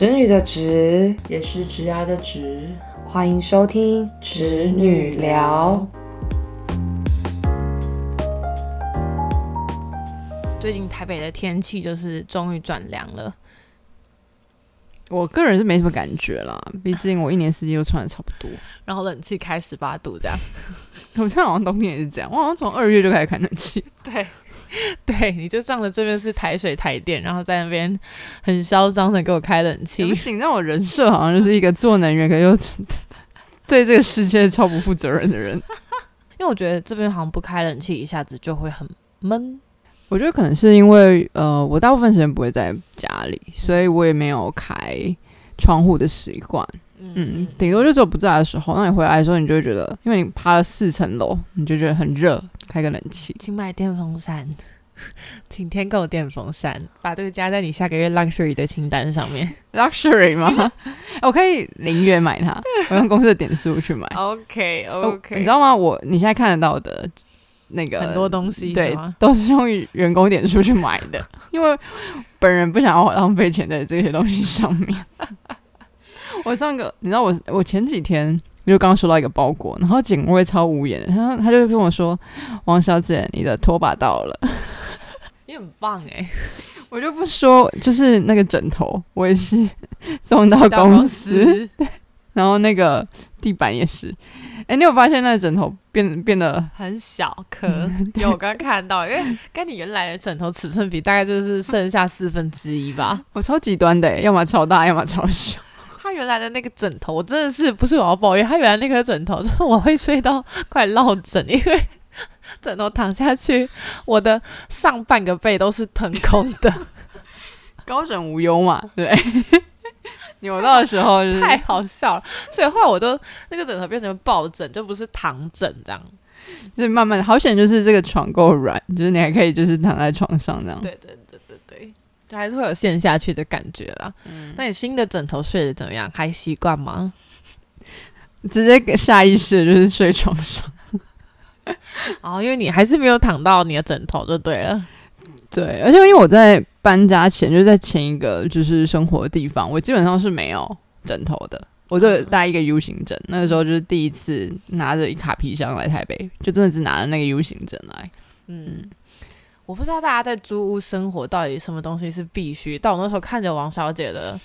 侄女的侄，也是侄牙的侄。欢迎收听侄女聊。最近台北的天气就是终于转凉了，我个人是没什么感觉啦，毕竟我一年四季都穿的差不多。然后冷气开十八度这样。我现在好像冬天也是这样，我好像从二月就开始开冷气。对，对，你就仗着这边是台水台电，然后在那边很嚣张的给我开冷气不。行，那我人设好像就是一个做能源，可又 对这个世界超不负责任的人。因为我觉得这边好像不开冷气，一下子就会很闷。我觉得可能是因为呃，我大部分时间不会在家里，所以我也没有开窗户的习惯。嗯，顶多就只有不在的时候，那你回来的时候，你就会觉得，因为你爬了四层楼，你就觉得很热，开个冷气。请买电风扇，请添购电风扇，把这个加在你下个月 luxury 的清单上面。luxury 吗？我可以零元买它，我用公司的点数去买。OK 哦你知道吗？我你现在看得到的那个很多东西对，都是用员工点数去买的，因为本人不想要浪费钱在这些东西上面。我上个，你知道我我前几天就刚刚收到一个包裹，然后警卫超无言的，他他就跟我说：“王小姐，你的拖把到了。你很棒哎、”我就不说，就是那个枕头，我也是 送到公司，然后那个地板也是。哎、你有发现那个枕头变变得很小颗，有我刚看到，因为跟你原来的枕头尺寸比，大概就是剩下四分之一吧。我超极端的欸，要么超大，要么超小。他原来的那个枕头，我真的是不是我要抱怨，他原来那颗枕头，就 是我会睡到快落枕，因为 枕头躺下去，我的上半个背都是腾空的，高枕无忧嘛，对？扭到的时候就是太好笑了。所以后来我都那个枕头变成抱枕，就不是躺枕这样。就是慢慢的，好险就是这个床够软，就是你还可以就是躺在床上这样。对对还是会有陷下去的感觉啦。那你新的枕头睡得怎么样？还习惯吗？直接给下意识就是睡床上。哦，因为你还是没有躺到你的枕头就对了。对，而且因为我在搬家前，就是在前一个就是生活的地方，我基本上是没有枕头的，我就带一个 U 型枕。那个时候就是第一次拿着一卡皮箱来台北，就真的只拿了那个 U 型枕来。嗯，我不知道大家在租屋生活到底什么东西是必须，但我那时候看着王小姐的，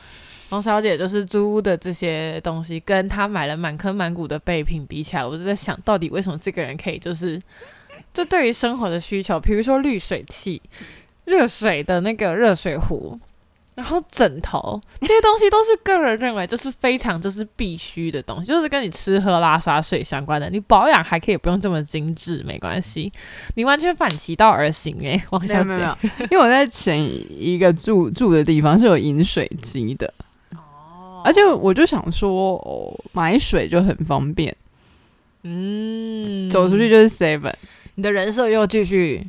王小姐就是租屋的这些东西，跟她买了满坑满谷的备品比起来，我就在想到底为什么这个人可以就是，就对于生活的需求，比如说滤水器、热水的那个热水壶。然后枕头这些 东西都是个人认为就是非常就是必须的东西，就是跟你吃喝拉撒睡相关的。你保养还可以不用这么精致，没关系。你完全反其道而行诶、王小姐。没有没有，因为我在前一个住住的地方是有饮水机的，哦而且我就想说，哦，买水就很方便，嗯走出去就是 Seven。你的人设又继续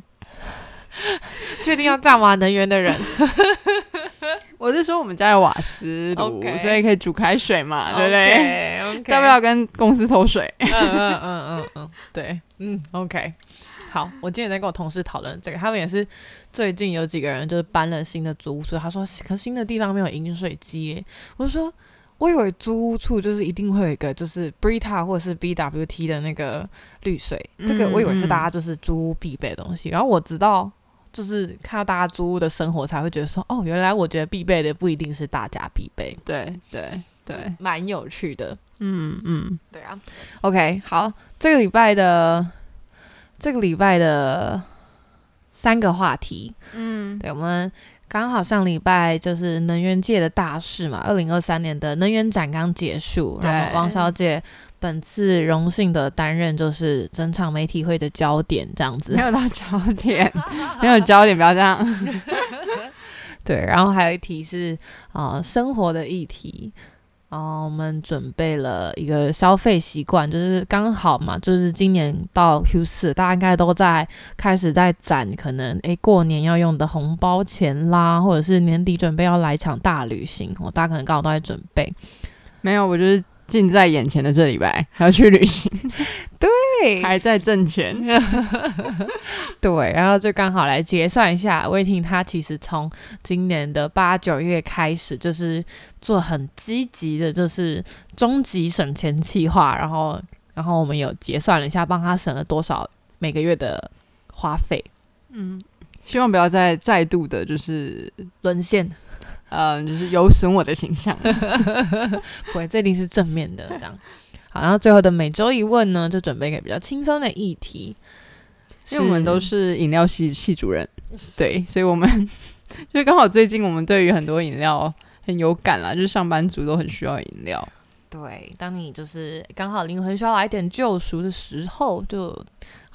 确定要占完能源的人，我是说我们家有瓦斯炉所以可以煮开水嘛，对不对？大不了跟公司偷水。嗯嗯嗯嗯嗯，对，嗯，OK。好，我今天在跟我同事讨论这个，他们也是最近有几个人就是搬了新的租屋处，他说可新的地方没有饮水机，我就说我以为租屋处就是一定会有一个就是 Brita 或者是 BWT 的那个滤水，这个嗯我以为是嗯大家就是租屋必备的东西，然后我直到就是看到大家租屋的生活才会觉得说，哦，原来我觉得必备的不一定是大家必备，对对对，蛮有趣的。嗯嗯，对啊，OK，好，这个礼拜的这个礼拜的三个话题，嗯，对我们刚好上礼拜就是能源界的大事嘛，二零二三年的能源展刚结束，然后王小姐本次荣幸的担任就是整场媒体会的焦点，这样子没。有到焦点，没有焦点，不要这样。对，然后还有一题是呃生活的议题，呃，我们准备了一个消费习惯，就是刚好嘛，就是今年到 Q 四，大家应该都在开始在攒可能诶过年要用的红包钱啦，或者是年底准备要来一场大旅行，哦，大家可能刚好都在准备。没有，我就是近在眼前的这礼拜还要去旅行，对还在挣钱。对，然后就刚好来结算一下，魏婷她其实从今年的八九月开始，就是做很积极的，就是终极省钱计划，然后然后我们有结算了一下，帮她省了多少每个月的花费，嗯，希望不要再再度的，就是沦陷。呃，就是有损我的形象。不会，这一定是正面的这样。好，然后最后的每周一问呢，就准备一个比较轻松的议题，因为我们都是饮料系系主任，对，所以我们 就是刚好最近我们对于很多饮料很有感啦，就是上班族都很需要饮料。对，当你就是刚好灵魂需要来点救赎的时候，就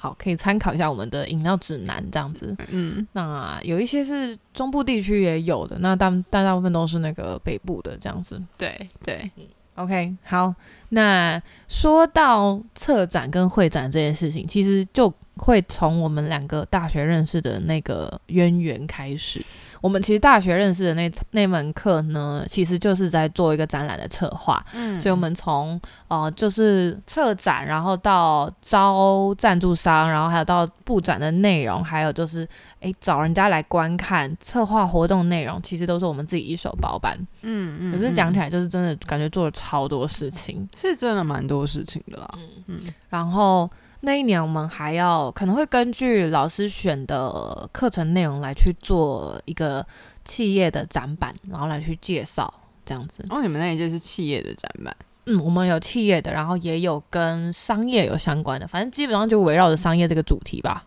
好可以参考一下我们的饮料指南这样子。嗯，那有一些是中部地区也有的，那大但大部分都是那个北部的这样子。对对，嗯 OK，好，那说到策展跟会展这件事情，其实就会从我们两个大学认识的那个渊源开始。我们其实大学认识的那那门课呢，其实就是在做一个展览的策划，嗯。所以我们从呃就是策展，然后到招赞助商，然后还有到布展的内容，还有就是诶找人家来观看策划活动内容，其实都是我们自己一手包办。嗯嗯可是讲起来来就是真的感觉做了超多事情，是真的蛮多事情的啦。嗯。然后那一年我们还要可能会根据老师选的课程内容来去做一个企业的展板，然后来去介绍这样子。哦，你们那一届是企业的展板，嗯，我们有企业的，然后也有跟商业有相关的，反正基本上就围绕着商业这个主题吧。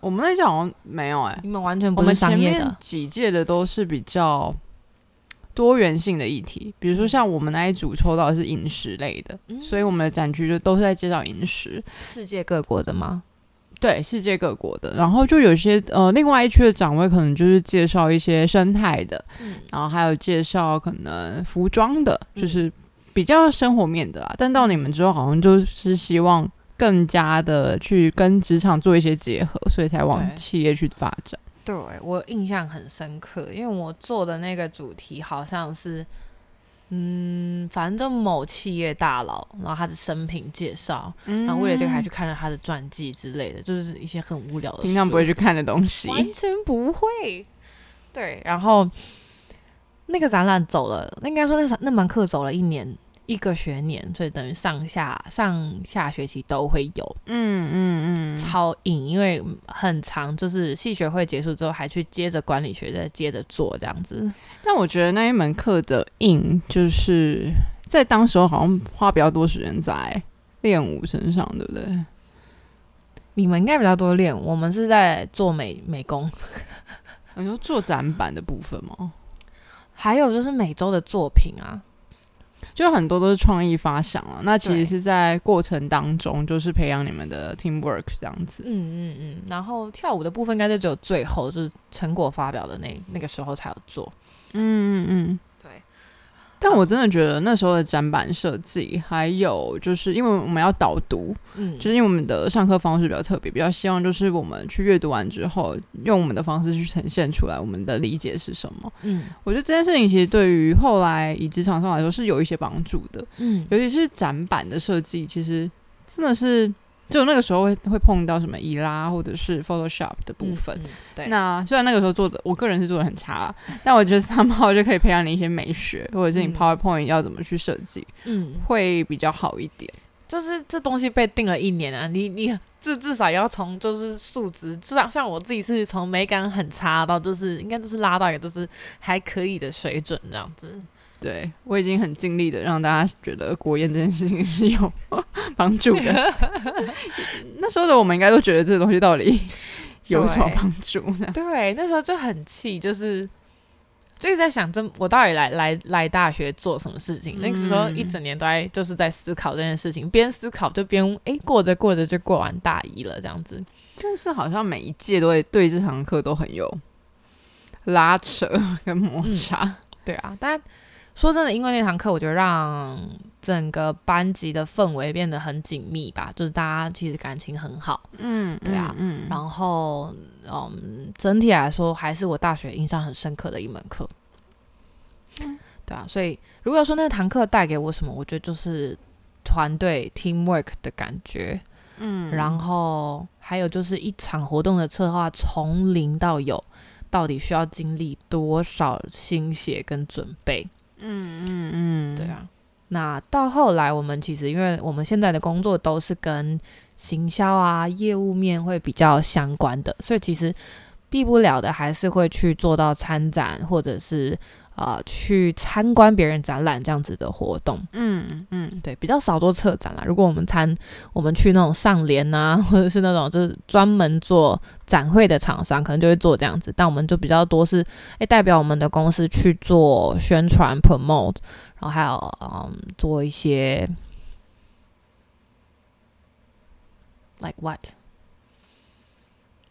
我们那一届好像没有哎、你们完全不是商业的，几届的都是比较多元性的议题，比如说像我们那一组抽到的是饮食类的，嗯所以我们的展区就都是在介绍饮食，世界各国的吗？对世界各国的。然后就有些呃，另外一区的展位可能就是介绍一些生态的，嗯然后还有介绍可能服装的，就是比较生活面的啦。但到你们之后，好像就是希望更加的去跟职场做一些结合，所以才往企业去发展。对我印象很深刻，因为我做的那个主题好像是，嗯，反正某企业大佬，然后他的生平介绍，然后为了这个还去看了他的传记之类的，就是一些很无聊的书，平常不会去看的东西。完全不会。对，然后那个展览走了，那应该说那那门课走了一年一个学年，所以等于上下上下学期都会有，嗯嗯嗯，超硬，因为很长，就是系学会结束之后还去接着管理学再接着做这样子。但我觉得那一门课的硬，就是在当时候好像花比较多时间在练舞身上，对不对？你们应该比较多练，我们是在做美 美工，你说做展板的部分吗？还有就是每周的作品啊，就很多都是创意发想啊。那其实是在过程当中，就是培养你们的 teamwork 这样子。嗯嗯嗯，然后跳舞的部分应该就只有最后就是成果发表的那那个时候才有做。嗯嗯嗯，对。但我真的觉得那时候的展板设计，还有就是因为我们要导读，嗯，就是因为我们的上课方式比较特别，比较希望就是我们去阅读完之后，用我们的方式去呈现出来我们的理解是什么。嗯我觉得这件事情其实对于后来以职场上来说是有一些帮助的，嗯尤其是展板的设计，其实真的是只有那个时候会会碰到什么伊拉或者是 Photoshop 的部分。嗯嗯对，那虽然那个时候做的，我个人是做的很差，但我觉得三号就可以培养你一些美学，或者是你嗯 PowerPoint 要怎么去设计，嗯，会比较好一点。就是这东西被定了一年啊，你你至至少要从就是数值，至少像我自己是从美感很差到就是应该就是拉到一个就是还可以的水准这样子。对我已经很尽力的让大家觉得国宴这件事情是有 帮助的。那时候的我们应该都觉得这个东西到底 有什么帮助呢？对，那时候就很气，就是就一直在想，这我到底来来来大学做什么事情？那个时候一整年都在就是在思考这件事情，边思考就边诶过着过着就过完大一了这样子。就是好像每一届都会对这堂课都很有拉扯跟摩擦。对啊，但说真的，因为那堂课，我觉得让整个班级的氛围变得很紧密吧，就是大家其实感情很好，嗯，对啊。嗯，然后嗯，整体来说还是我大学印象很深刻的一门课。对对啊，所以如果说那堂课带给我什么，我觉得就是团队 teamwork 的感觉，嗯。然后还有就是一场活动的策划从零到有，到底需要经历多少心血跟准备？嗯嗯嗯，对，啊，那到后来我们其实因为我们现在的工作都是跟行销啊、业务面会比较相关的，所以其实避不了的还是会去做到参展或者是呃去参观别人展览这样子的活动。嗯嗯对，比较少做策展啦。如果我们参，我们去那种上联啊，或者是那种就是专门做展会的厂商，可能就会做这样子。但我们就比较多是，诶代表我们的公司去做宣传 promote，然后还有嗯做一些 like what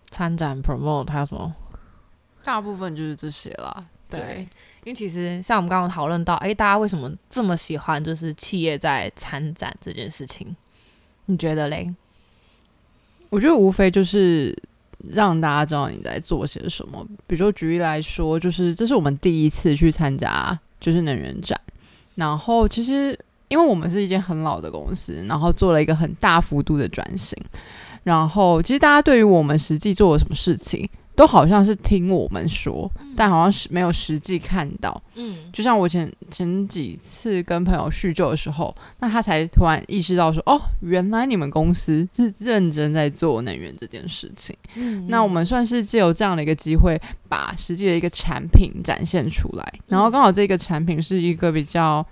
参展 promote 还有什么？大部分就是这些啦。对，因为其实像我们刚刚讨论到，诶，大家为什么这么喜欢就是企业在参展这件事情？你觉得嘞？我觉得无非就是让大家知道你在做些什么。比如说举例来说，就是这是我们第一次去参加就是能源展，然后其实因为我们是一间很老的公司，然后做了一个很大幅度的转型，然后其实大家对于我们实际做了什么事情，都好像是听我们说，但好像是没有实际看到。嗯就像我前前几次跟朋友叙旧的时候，那他才突然意识到说，哦，原来你们公司是认真在做能源这件事情。嗯那我们算是借由这样的一个机会，把实际的一个产品展现出来，然后刚好这个产品是一个比较。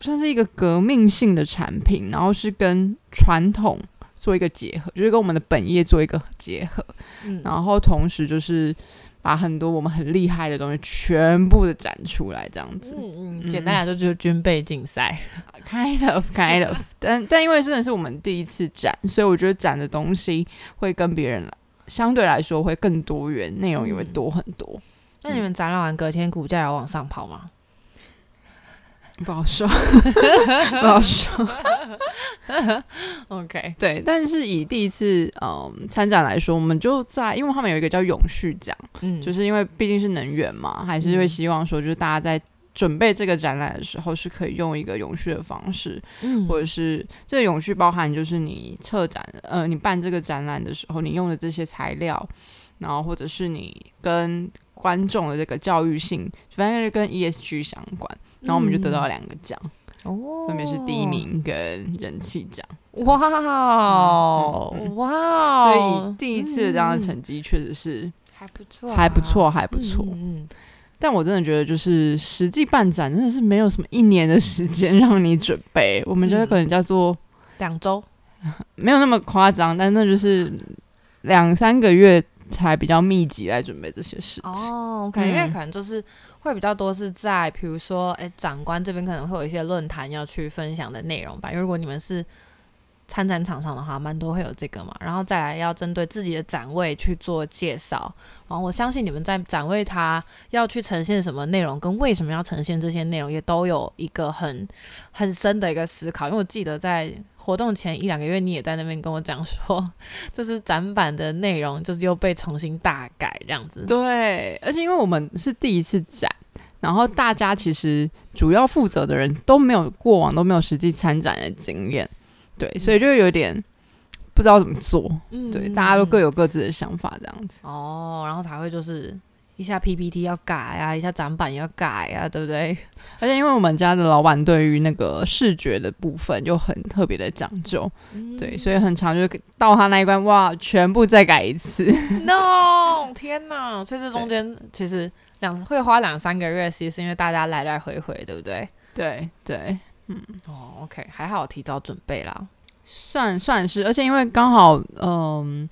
算是一个革命性的产品，然后是跟传统做一个结合，就是跟我们的本业做一个结合，嗯然后同时就是把很多我们很厉害的东西全部的展出来，这样子。嗯嗯，简单来说就是军备竞赛。Kind of, kind of，但但因为真的是我们第一次展，所以我觉得展的东西会跟别人相对来说会更多元，内容也会多很多。那你们展览完隔天股价有往上跑吗？不好说，不好说。OK，对，但是以第一次嗯参展来说，我们就在，因为他们有一个叫永续奖，嗯，就是因为毕竟是能源嘛，还是会希望说，就是大家在准备这个展览的时候，是可以用一个永续的方式，嗯或者是这个永续包含就是你策展，呃，你办这个展览的时候，你用的这些材料，然后或者是你跟观众的这个教育性，反正就跟 ESG 相关，然后我们就得到了两个奖，哦，分别是第一名跟人气奖，哇哇哦，所以第一次的这样的成绩确实是还不错，还不错，还不错。嗯，但我真的觉得，就是实际办展真的是没有什么一年的时间让你准备，我们觉得可能叫做两周，没有那么夸张，但那就是两三个月才比较密集来准备这些事情。哦，OK，、嗯因为可能就是会比较多是在，比如说，哎，长官这边可能会有一些论坛要去分享的内容吧。因为如果你们是参展厂商的话，蛮多会有这个嘛。然后再来要针对自己的展位去做介绍。然后我相信你们在展位它要去呈现什么内容，跟为什么要呈现这些内容，也都有一个很很深的一个思考。因为我记得在活动前一两个月，你也在那边跟我讲说，就是展板的内容就是又被重新大改这样子。对，而且因为我们是第一次展，然后大家其实主要负责的人都没有过往都没有实际参展的经验，对，所以就有点不知道怎么做。嗯对，大家都各有各自的想法，这样子。哦，然后才会就是一下 PPT 要改啊，一下展板要改啊，对不对？而且因为我们家的老板对于那个视觉的部分就很特别的讲究，对，所以很长就是到他那一关，哇，全部再改一次。no 天哪！所以这中间其实两会花两三个月，其实是因为大家来来回回，对不对？对对，嗯哦，OK，还好提早准备啦。算算是，而且因为刚好，嗯，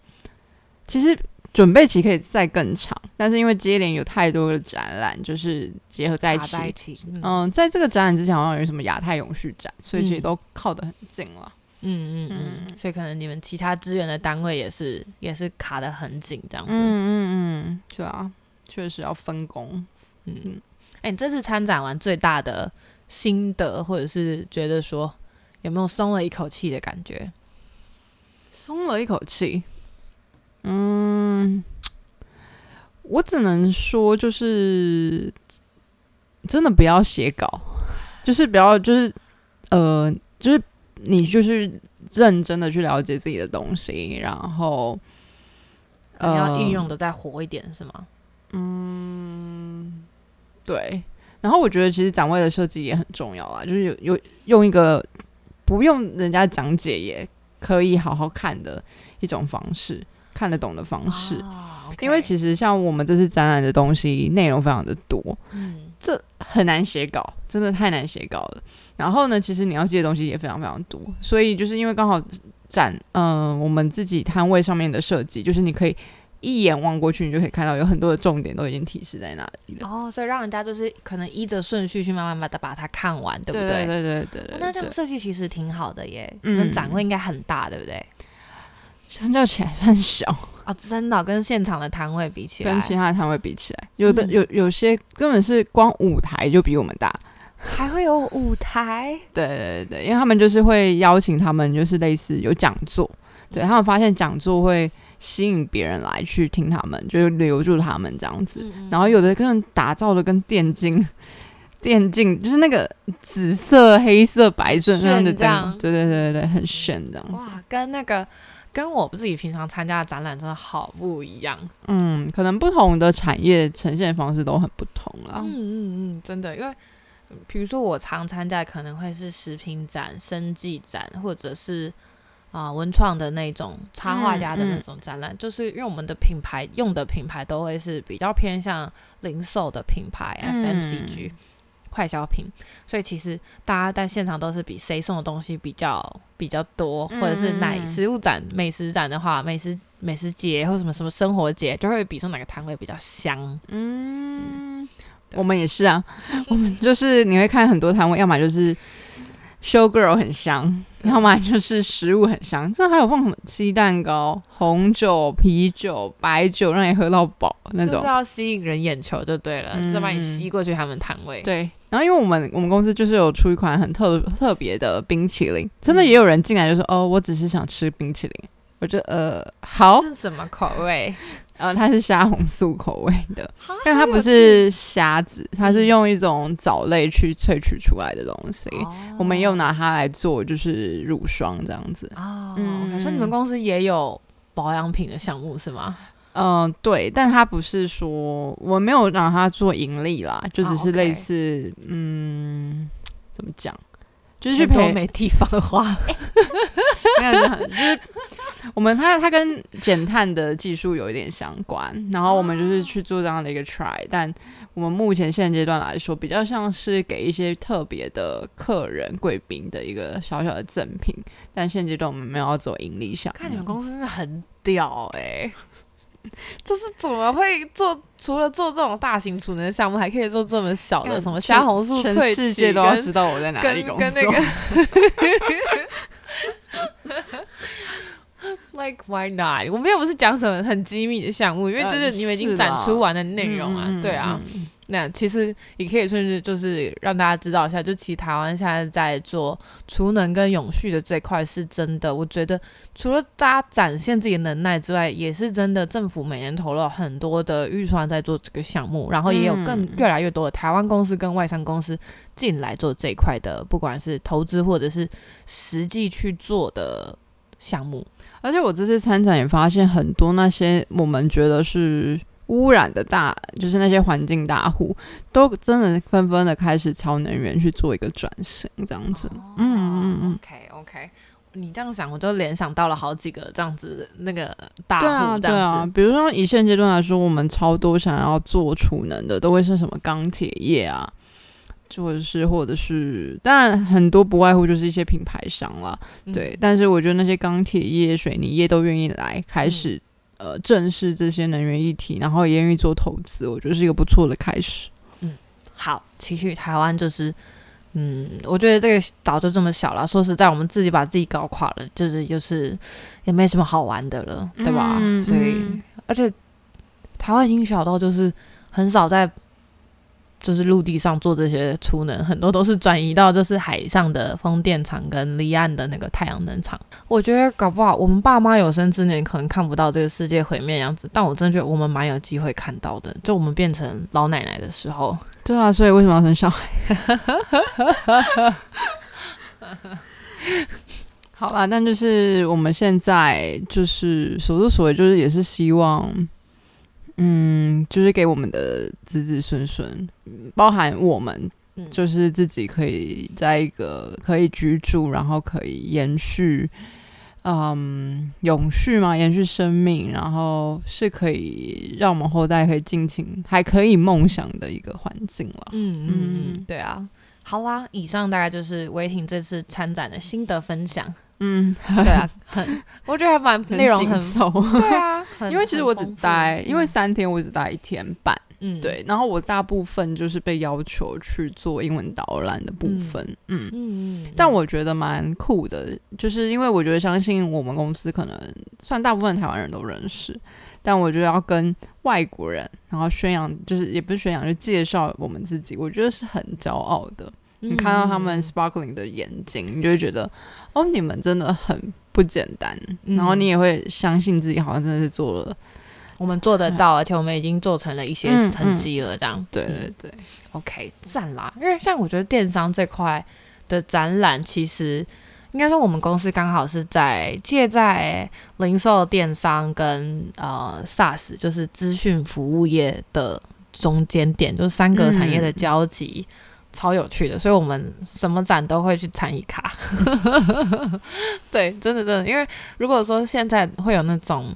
其实准备期可以再更长，但是因为接连有太多的展览，就是结合在一起。一起，嗯嗯，在这个展览之前好像有什么亚太永续展，所以其实嗯都靠得很近了。嗯嗯嗯，嗯所以可能你们其他资源的单位也是也是卡得很紧，这样子。嗯嗯嗯，是啊，确实要分工。嗯，哎、你这次参展完最大的心得，或者是觉得说有没有松了一口气的感觉？松了一口气。嗯，我只能说，就是真的不要写稿，就是不要就是呃，就是你就是认真的去了解自己的东西，然后你要呃运用的再活一点是吗？嗯对，然后我觉得其实展位的设计也很重要啊，就是有有用一个不用人家讲解也可以好好看的一种方式，看得懂的方式。哦因为其实像我们这次展览的东西内容非常的多，嗯这很难写稿，真的太难写稿了。然后呢，其实你要记的东西也非常非常多，所以就是因为刚好展，嗯、我们自己摊位上面的设计，就是你可以一眼望过去，你就可以看到有很多的重点都已经提示在那里了。哦，所以让人家就是可能依着顺序去慢慢把它把它看完，对不对对？对对对对哦那这样设计其实挺好的耶，嗯展会应该很大，对不对？相较起来算小，哦，真的哦、跟现场的摊位比起来，跟其他的摊位比起来，有的嗯有有些根本是光舞台就比我们大。还会有舞台，对对对对，因为他们就是会邀请他们，就是类似有讲座，对他们发现讲座会吸引别人来去听他们，就是留住他们这样子。嗯然后有的跟打造的跟电竞。电竞就是那个紫色、黑色、白色那样的这样，对对对对对，很炫这样子。哇，跟那个跟我自己平常参加的展览真的好不一样。嗯，可能不同的产业呈现方式都很不同啦。嗯嗯嗯，真的，因为嗯比如说我常参加可能会是食品展、生技展，或者是啊、文创的那种插画家的那种展览，就是因为我们的品牌用的品牌都会是比较偏向零售的品牌、嗯 FMCG 快消品，所以其实大家在现场都是比谁送的东西比较比较多，或者是奶嗯食物展、美食展的话，美食美食节或什么什么生活节，就会比说哪个摊位比较香。嗯，我们也是啊，我们就是你会看很多摊位，要么就是 show girl 很香，要么就是食物很香，这还有放什么鸡蛋糕、红酒、啤酒、白酒，让你喝到饱那种就是。要吸引人眼球就对了，嗯就把你吸过去他们摊位。，对，然后因为我们我们公司就是有出一款很特特别的冰淇淋，真的也有人进来就说：“哦，我只是想吃冰淇淋。”我就呃好，是什么口味？呃，它是虾红素口味的，啊但它不是虾子，它是用一种藻类去萃取出来的东西。我们又拿它来做，就是乳霜这样子。哦，嗯嗯，所以你们公司也有保养品的项目是吗？嗯、对，但它不是说我没有让它做盈利啦，就只哦是类似、嗯，怎么讲，就是去陪没地方花。没有，就是我们它它跟减碳的技术有一点相关，然后我们就是去做这样的一个 try，但我们目前现阶段来说，比较像是给一些特别的客人贵宾的一个小小的赠品，但现阶段我们没有要走盈利项目。看你们公司真的很屌哎、就是怎么会做？除了做这种大型储能项目，还可以做这么小的什么虾红素全萃取世界都要知道我在哪里跟工跟那作。个 like why not？我们又不是讲什么很机密的项目，因为就是你们已经展出完的内容啊，嗯对啊。，那其实也可以顺势就是让大家知道一下，就其实台湾现在在做储能跟永续的这块是真的，我觉得除了大家展现自己的能耐之外，也是真的政府每年投了很多的预算在做这个项目，然后也有更嗯越来越多的台湾公司跟外商公司进来做这一块的，不管是投资或者是实际去做的项目。而且我这次参展也发现很多那些我们觉得是污染的大，就是那些环境大户，都真的纷纷的开始朝能源去做一个转型，这样子。嗯嗯嗯，OK OK，你这样想，我就联想到了好几个这样子那个大对啊户这对啊比如说以现阶段来说，我们超多想要做储能的，都会是什么钢铁业啊。或者是，或者是，当然很多不外乎就是一些品牌商啦，嗯对。但是我觉得那些钢铁业、水泥业都愿意来开始、呃正视这些能源议题，然后也愿意做投资，我觉得是一个不错的开始。嗯好，其实台湾就是，嗯，我觉得这个岛就这么小了。说实在，我们自己把自己搞垮了，就是就是也没什么好玩的了，对吧？嗯所以，嗯而且台湾已经小到就是很少在就是陆地上做这些储能，很多都是转移到就是海上的风电场跟离岸的那个太阳能厂。我觉得搞不好我们爸妈有生之年可能看不到这个世界毁灭样子，但我真的觉得我们蛮有机会看到的。就我们变成老奶奶的时候，对啊，所以为什么要生小孩？好啦，但就是我们现在就是所作所为，就是也是希望。嗯，就是给我们的子子孙孙，包含我们，就是自己可以在一个可以居住，然后可以延续，嗯，永续嘛，延续生命，然后是可以让我们后代可以尽情，还可以梦想的一个环境了。嗯嗯嗯，对啊。好啦，以上大概就是威婷这次参展的心得分享。嗯，对啊，很，我觉得还蛮内容很凑，对啊，因为其实我只待，因为三天我只待一天半，嗯，对，然后我大部分就是被要求去做英文导览的部分，嗯嗯，但我觉得蛮酷的，就是因为我觉得相信我们公司可能算大部分台湾人都认识，但我觉得要跟外国人然后宣扬，就是也不是宣扬，就介绍我们自己，我觉得是很骄傲的。你看到他们 sparkling 的眼睛，你就会觉得，哦，你们真的很不简单。然后你也会相信自己，好像真的是做了，我们做得到，而且我们已经做成了一些成绩了。这样，对对对，OK，赞啦！因为像我觉得电商这块的展览，其实应该说我们公司刚好是在借在零售电商跟呃 SaaS，就是资讯服务业的中间点，就是三个产业的交集。超有趣的，所以我们什么展都会去参与卡。对，真的真的，因为如果说现在会有那种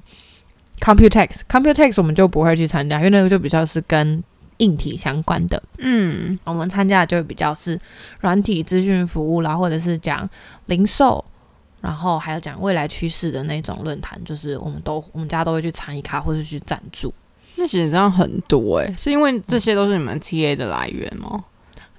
Computex，Computex 我们就不会去参加，因为那个就比较是跟硬体相关的。嗯，我们参加的就比较是软体资讯服务啦，或者是讲零售，然后还有讲未来趋势的那种论坛，就是我们都我们家都会去参与卡或者去赞助。那其实这样很多诶，是因为这些都是你们 TA 的来源吗？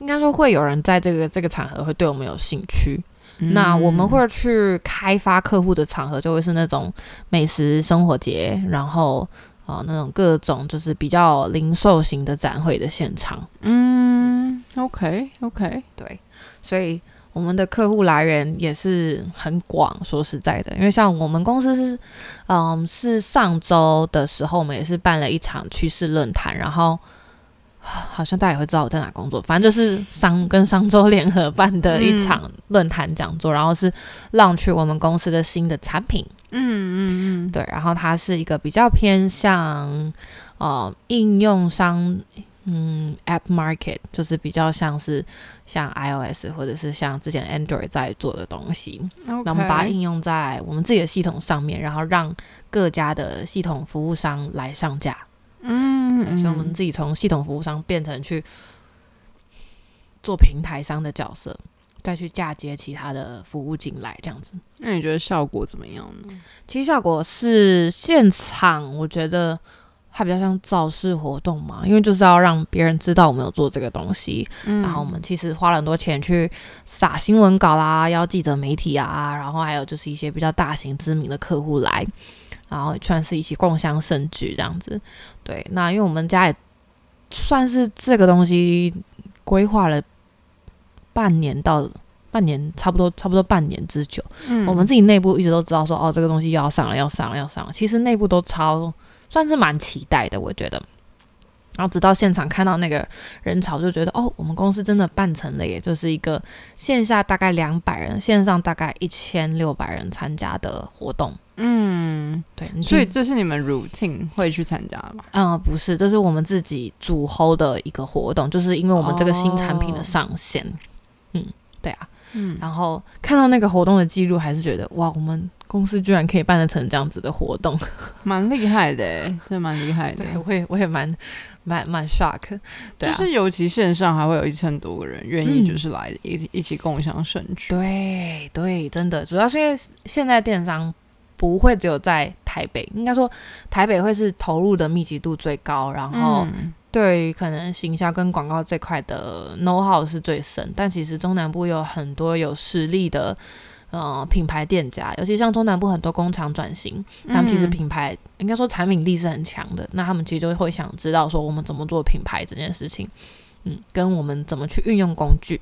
应该说会有人在这个这个场合会对我们有兴趣，那我们会去开发客户的场合就会是那种美食生活节，然后啊那种各种就是比较零售型的展会的现场。嗯，OK OK，对，所以我们的客户来源也是很广。说实在的，因为像我们公司是，嗯，是上周的时候我们也是办了一场趋势论坛，然后。好像大家也会知道我在哪工作，反正就是商跟商周联合办的一场论坛讲座，然后是浪去我们公司的新的产品，嗯嗯嗯，对，然后它是一个比较偏向呃应用商，嗯，App Market，就是比较像是像 iOS 或者是像之前 Android 在做的东西，那我们把它应用在我们自己的系统上面，然后让各家的系统服务商来上架。嗯，所以我们自己从系统服务商变成去做平台商的角色，再去嫁接其他的服务进来，这样子。那你觉得效果怎么样呢？其实效果是现场，我觉得它比较像造势活动嘛，因为就是要让别人知道我们有做这个东西。然后我们其实花了很多钱去撒新闻稿啦，邀记者媒体啊，然后还有就是一些比较大型知名的客户来。然后算是一起共襄盛举这样子，对。那因为我们家也算是这个东西规划了半年到半年，差不多差不多半年之久。嗯，我们自己内部一直都知道说，哦，这个东西要上了，要上了，要上了。其实内部都超算是蛮期待的，我觉得。然后直到现场看到那个人潮，就觉得哦，我们公司真的办成了，也就是一个线下大概两百人，线上大概一千六百人参加的活动。嗯，对，所以这是你们 routine 会去参加的吗？嗯，不是，这是我们自己主 hold 的一个活动，就是因为我们这个新产品的上线。嗯，对啊，嗯，然后看到那个活动的记录，还是觉得哇，我们公司居然可以办得成这样子的活动，蛮厉害的，真的蛮厉害的。我也我也蛮蛮蛮 shock，对就是尤其线上还会有一千多个人愿意就是来一一起共享盛举。对对，真的，主要是因为现在电商。不会只有在台北，应该说台北会是投入的密集度最高，然后对于可能行销跟广告这块的 know how 是最深。但其实中南部有很多有实力的呃品牌店家，尤其像中南部很多工厂转型，他们其实品牌应该说产品力是很强的。那他们其实就会想知道说我们怎么做品牌这件事情。嗯，跟我们怎么去运用工具。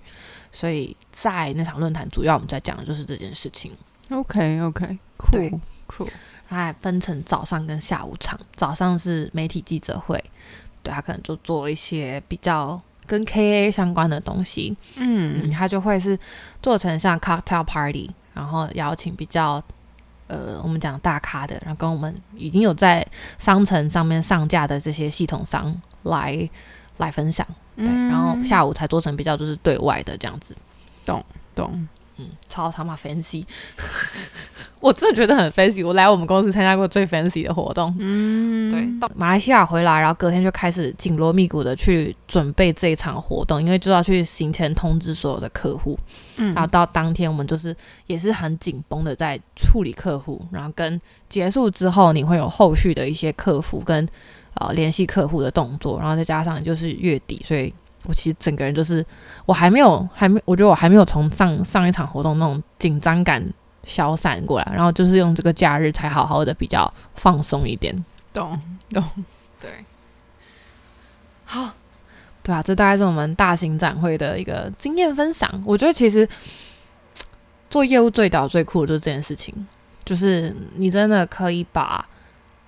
所以在那场论坛，主要我们在讲的就是这件事情。OK OK，对。酷酷，它还分成早上跟下午场，早上是媒体记者会，对他可能就做一些比较跟 KA 相关的东西，嗯，嗯他就会是做成像 cocktail party，然后邀请比较呃我们讲大咖的，然后跟我们已经有在商城上面上架的这些系统商来来分享，对，然后下午才做成比较就是对外的这样子，懂懂。嗯，超他妈 fancy，我真的觉得很 fancy。我来我们公司参加过最 fancy 的活动，嗯，对，到马来西亚回来，然后隔天就开始紧锣密鼓的去准备这一场活动，因为就要去行前通知所有的客户，嗯，然后到当天我们就是也是很紧绷的在处理客户，然后跟结束之后你会有后续的一些客服跟呃联系客户的动作，然后再加上就是月底，所以我其实整个人就是我还没有还没，我觉得我还没有从上上一场活动那种紧张感消散过来，然后就是用这个假日才好好的比较放松一点。懂懂。对，好，对啊，这大概是我们大型展会的一个经验分享。我觉得其实做业务最屌最酷的就是这件事情，就是你真的可以把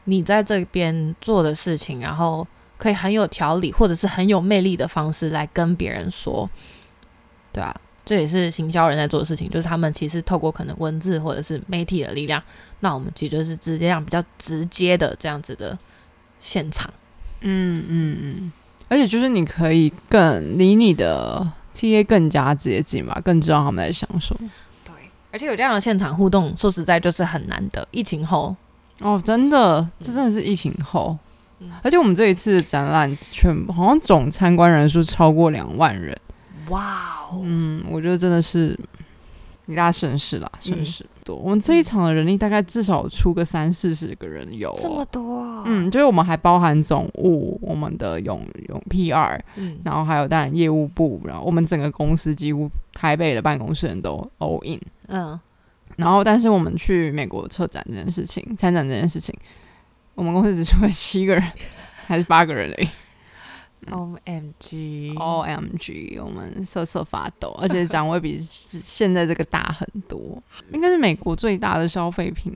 你在这边做的事情，然后可以很有条理或者是很有魅力的方式来跟别人说，对啊。这也是行销人在做的事情，就是他们其实透过可能文字或者是媒体的力量，那我们其实就是直接让比较直接的这样子的现场。嗯嗯嗯，而且就是你可以更离你的 TA 更加接近嘛，更知道他们在想什么。对，而且有这样的现场互动，说实在就是很难得。疫情后，哦，真的，这真的是疫情后，嗯而且我们这一次的展览全部好像总参观人数超过两万人。哇哦，嗯，我觉得真的是一大盛事啦，盛嗯事多。我们这一场的人力大概至少出个三四十个人有、这么哦。多，嗯，就是我们还包含总务、我们的永永 PR，嗯然后还有当然业务部，然后我们整个公司几乎台北的办公室人都 all in。嗯，然后，但是我们去美国策展这件事情，参展这件事情，我们公司只出了七个人，还是八个人而已。O M G，O M G，我们瑟瑟发抖，而且展位比现在这个大很多，应该是美国最大的消费品、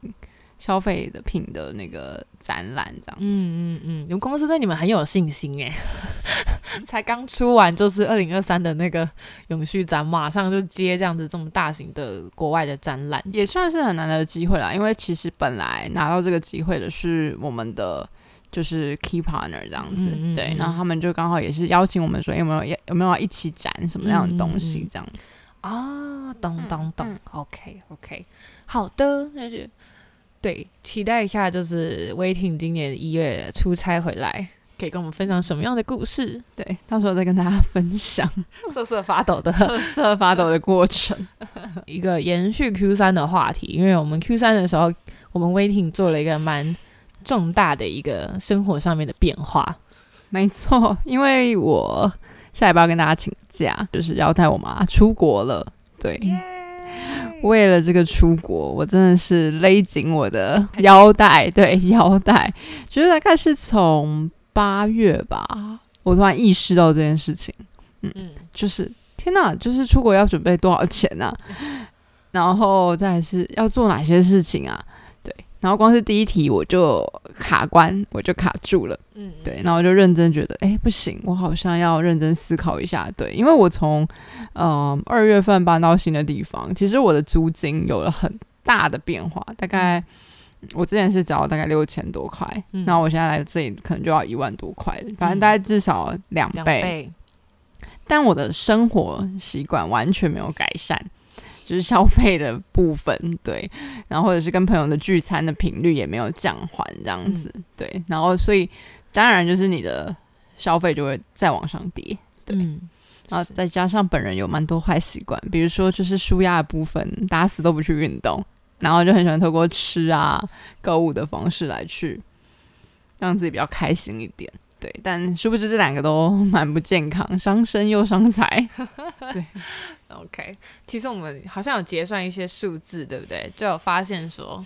消费的品的那个展览这样子。嗯嗯嗯，你们公司对你们很有信心哎，才刚出完就是二零二三的那个永续展，马上就接这样子这么大型的国外的展览，也算是很难得的机会啦，因为其实本来拿到这个机会的是我们的就是 key partner 这样子，对，嗯嗯嗯。然后他们就刚好也是邀请我们说有没有要有没有要一起展什么样的东西这样子。啊，懂懂懂、嗯 o k OK，好的，那就对，期待一下，就是威霆今年一月出差回来，可以跟我们分享什么样的故事，对，到时候再跟大家分享。瑟瑟发抖的。瑟瑟发抖的过程。一个延续 Q 三的话题，因为我们 Q 三的时候，我们威霆做了一个蛮重大的一个生活上面的变化，没错，因为我下礼拜要跟大家请假，就是要带我妈出国了。对为了这个出国，我真的是勒紧我的腰带，对 腰带，就是大概是从八月吧，我突然意识到这件事情，嗯，就是天哪，就是出国要准备多少钱啊？然后再是要做哪些事情啊？对，然后光是第一题我就卡关，我就卡住了。嗯，对，然后我就认真觉得，哎，不行，我好像要认真思考一下。对，因为我从嗯二月份搬到新的地方，其实我的租金有了很大的变化，大概。我之前是找大概六千多块，嗯那、我现在来这里可能就要一万多块，反正大概至少两。倍，但我的生活习惯完全没有改善，就是消费的部分，对，然后或者是跟朋友的聚餐的频率也没有降缓，这样子，对，然后所以当然就是你的消费就会再往上跌，对嗯，然后再加上本人有蛮多坏习惯，比如说就是舒压的部分，打死都不去运动，然后就很喜欢透过吃啊、购物的方式来去让自己比较开心一点。对，但殊不知这两个都 蛮不健康，伤身又伤财。对 OK，其实我们好像有结算一些数字，对不对？就有发现说，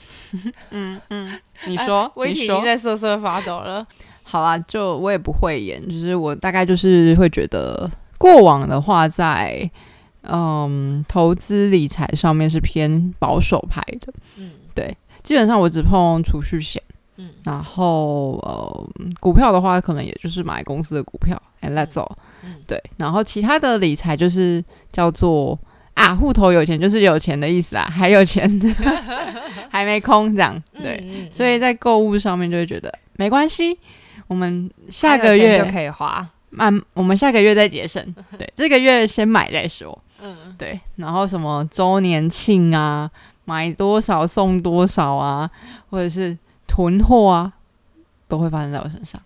嗯嗯，你说，威霆已经，在瑟瑟发抖了。好啦，就我也不会演，就是我大概就是会觉得，过往的话在嗯投资理财上面是偏保守派的，嗯对，基本上我只碰储蓄险，嗯然后呃股票的话，可能也就是买公司的股票，and that's all，、嗯对，然后其他的理财就是叫做啊户头有钱就是有钱的意思啦，还有钱 还没空这样，对。嗯所以在购物上面就会觉得没关系，我们下个月就可以花。慢，我们下个月再节省。对，这个月先买再说。嗯，对，然后什么周年庆啊，买多少送多少啊，或者是囤货啊，都会发生在我身上。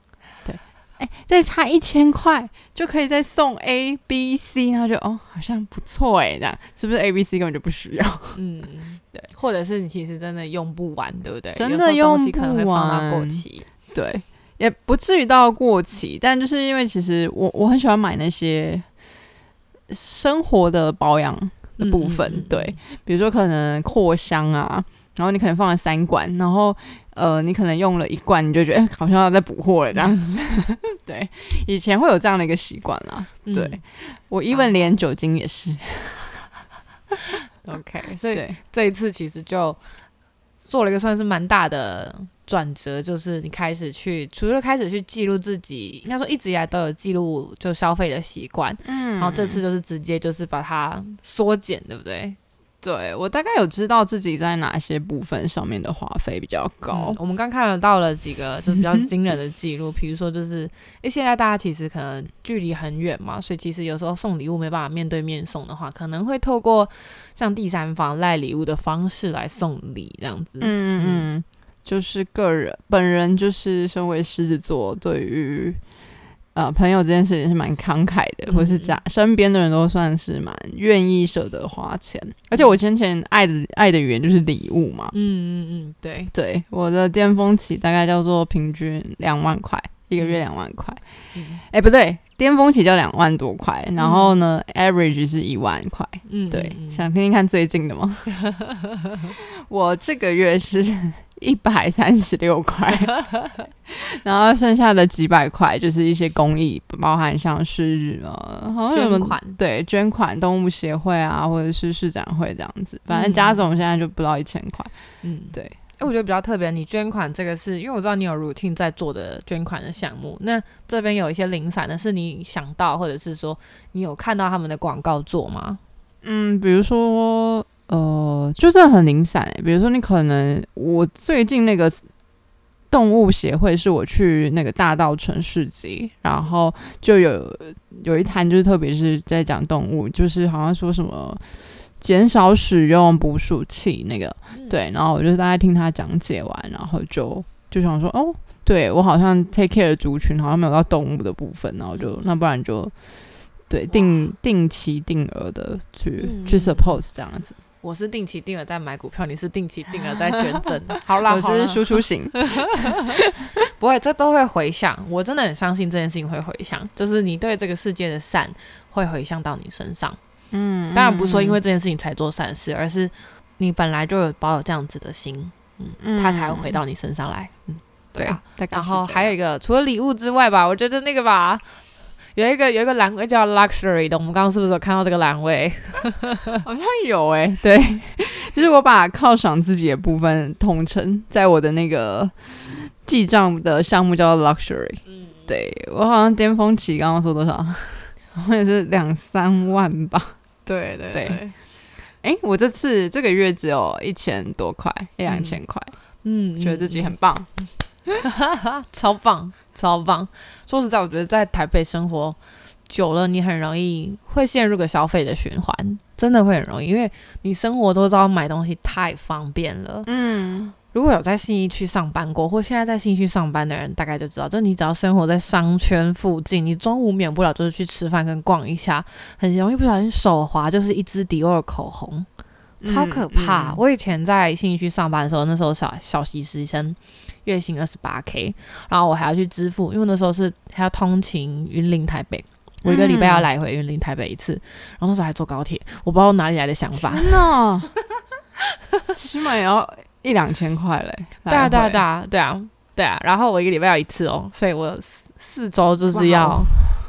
对，哎，再差一千块就可以再送 A、B、C，然后就哦，好像不错哎，这样是不是 A、B、C 根本就不需要？嗯，对，或者是你其实真的用不完，对不对？真的用东西可能会不放到过完期。对，也不至于到过期，但就是因为其实我我很喜欢买那些生活的保养的部分，嗯嗯嗯对，比如说可能扩香啊，然后你可能放了三罐，然后呃，你可能用了一罐，你就觉得、哎好像要再补货了这样子，对，以前会有这样的一个习惯啦，嗯。对。我 even 连酒精也是，OK，所以，这一次其实就做了一个算是蛮大的转折，就是你开始去除了开始去记录自己，应该说一直以来都有记录就消费的习惯，嗯。然后这次就是直接就是把它缩减，对不对？对我大概有知道自己在哪些部分上面的花费比较高嗯，我们刚看得到了几个就是比较惊人的记录，比如说就是，诶，现在大家其实可能距离很远嘛，所以其实有时候送礼物没办法面对面送的话，可能会透过像第三方赖礼物的方式来送礼这样子。嗯嗯嗯，就是个人本人就是身为狮子座，对于呃朋友这件事情是蛮慷慨的，嗯或是家身边的人都算是蛮愿意舍得花钱。而且我先前爱的爱的语言就是礼物嘛，嗯嗯嗯，对，对，我的巅峰期大概叫做平均两万块。一个月两万块，嗯哎、不对，巅峰期就两万多块，然后呢、a v e r a g e 是一万块，嗯，对，嗯想听听看最近的吗？我这个月是 一百三十六块，然后剩下的几百块就是一些公益，包含像是呃，好像有捐款，对捐款动物协会啊，或者是市展会这样子，反正加总现在就不到一千块。嗯，对，哎，我觉得比较特别，你捐款这个是因为我知道你有 routine 在做的捐款的项目，那这边有一些零散的是你想到，或者是说你有看到他们的广告做吗？嗯，比如说呃，就真的很零散、比如说你可能我最近那个。动物协会是我去那个大道城市集，然后就有有一摊就是特别是在讲动物，就是好像说什么减少使用捕鼠器那个，嗯对，然后我就大概听他讲解完，然后就就想说，哦，对我好像 take care 的族群好像没有到动物的部分，然后就那不然就对定定期定额的去、嗯去 suppose 这样子，我是定期定额在买股票，你是定期定额在捐赠。好啦，我是输出型，不会，这都会回响。我真的很相信这件事情会回响，就是你对这个世界的善会回向到你身上。嗯当然不是说因为这件事情才做善事，而是你本来就有保有这样子的心，嗯，他才会回到你身上来。嗯，对啊。，然后还有一个，除了礼物之外吧，我觉得那个吧，有一个有一个栏位叫 luxury 的，我们刚刚是不是有看到这个栏位？好像有哎、对，就是我把犒赏自己的部分统称在我的那个记账的项目叫做 luxury。嗯，对我好像巅峰期刚刚说多少？好像也是两三万吧。对对对，哎、我这次这个月只有一千多块，一两千块，嗯觉得自己很棒。超棒，超棒。说实在，我觉得在台北生活久了，你很容易会陷入个消费的循环，真的会很容易，因为你生活都知道买东西太方便了。嗯，如果有在信义区上班过，或现在在信义区上班的人，大概就知道，就是你只要生活在商圈附近，你中午免不了就是去吃饭跟逛一下，很容易不小心手滑就是一支迪奥的口红。超可怕！嗯我以前在信义区上班的时候，那时候小小实习生，月薪二十八 k，然后我还要去支付，因为那时候是还要通勤云林台北，我一个礼拜要来回云林台北一次，然后那时候还坐高铁，我不知道哪里来的想法。真的，起码也要一两千块嘞。对啊，对啊，对啊，啊，对啊。对啊，然后我一个礼拜要一次哦，所以我四四周就是要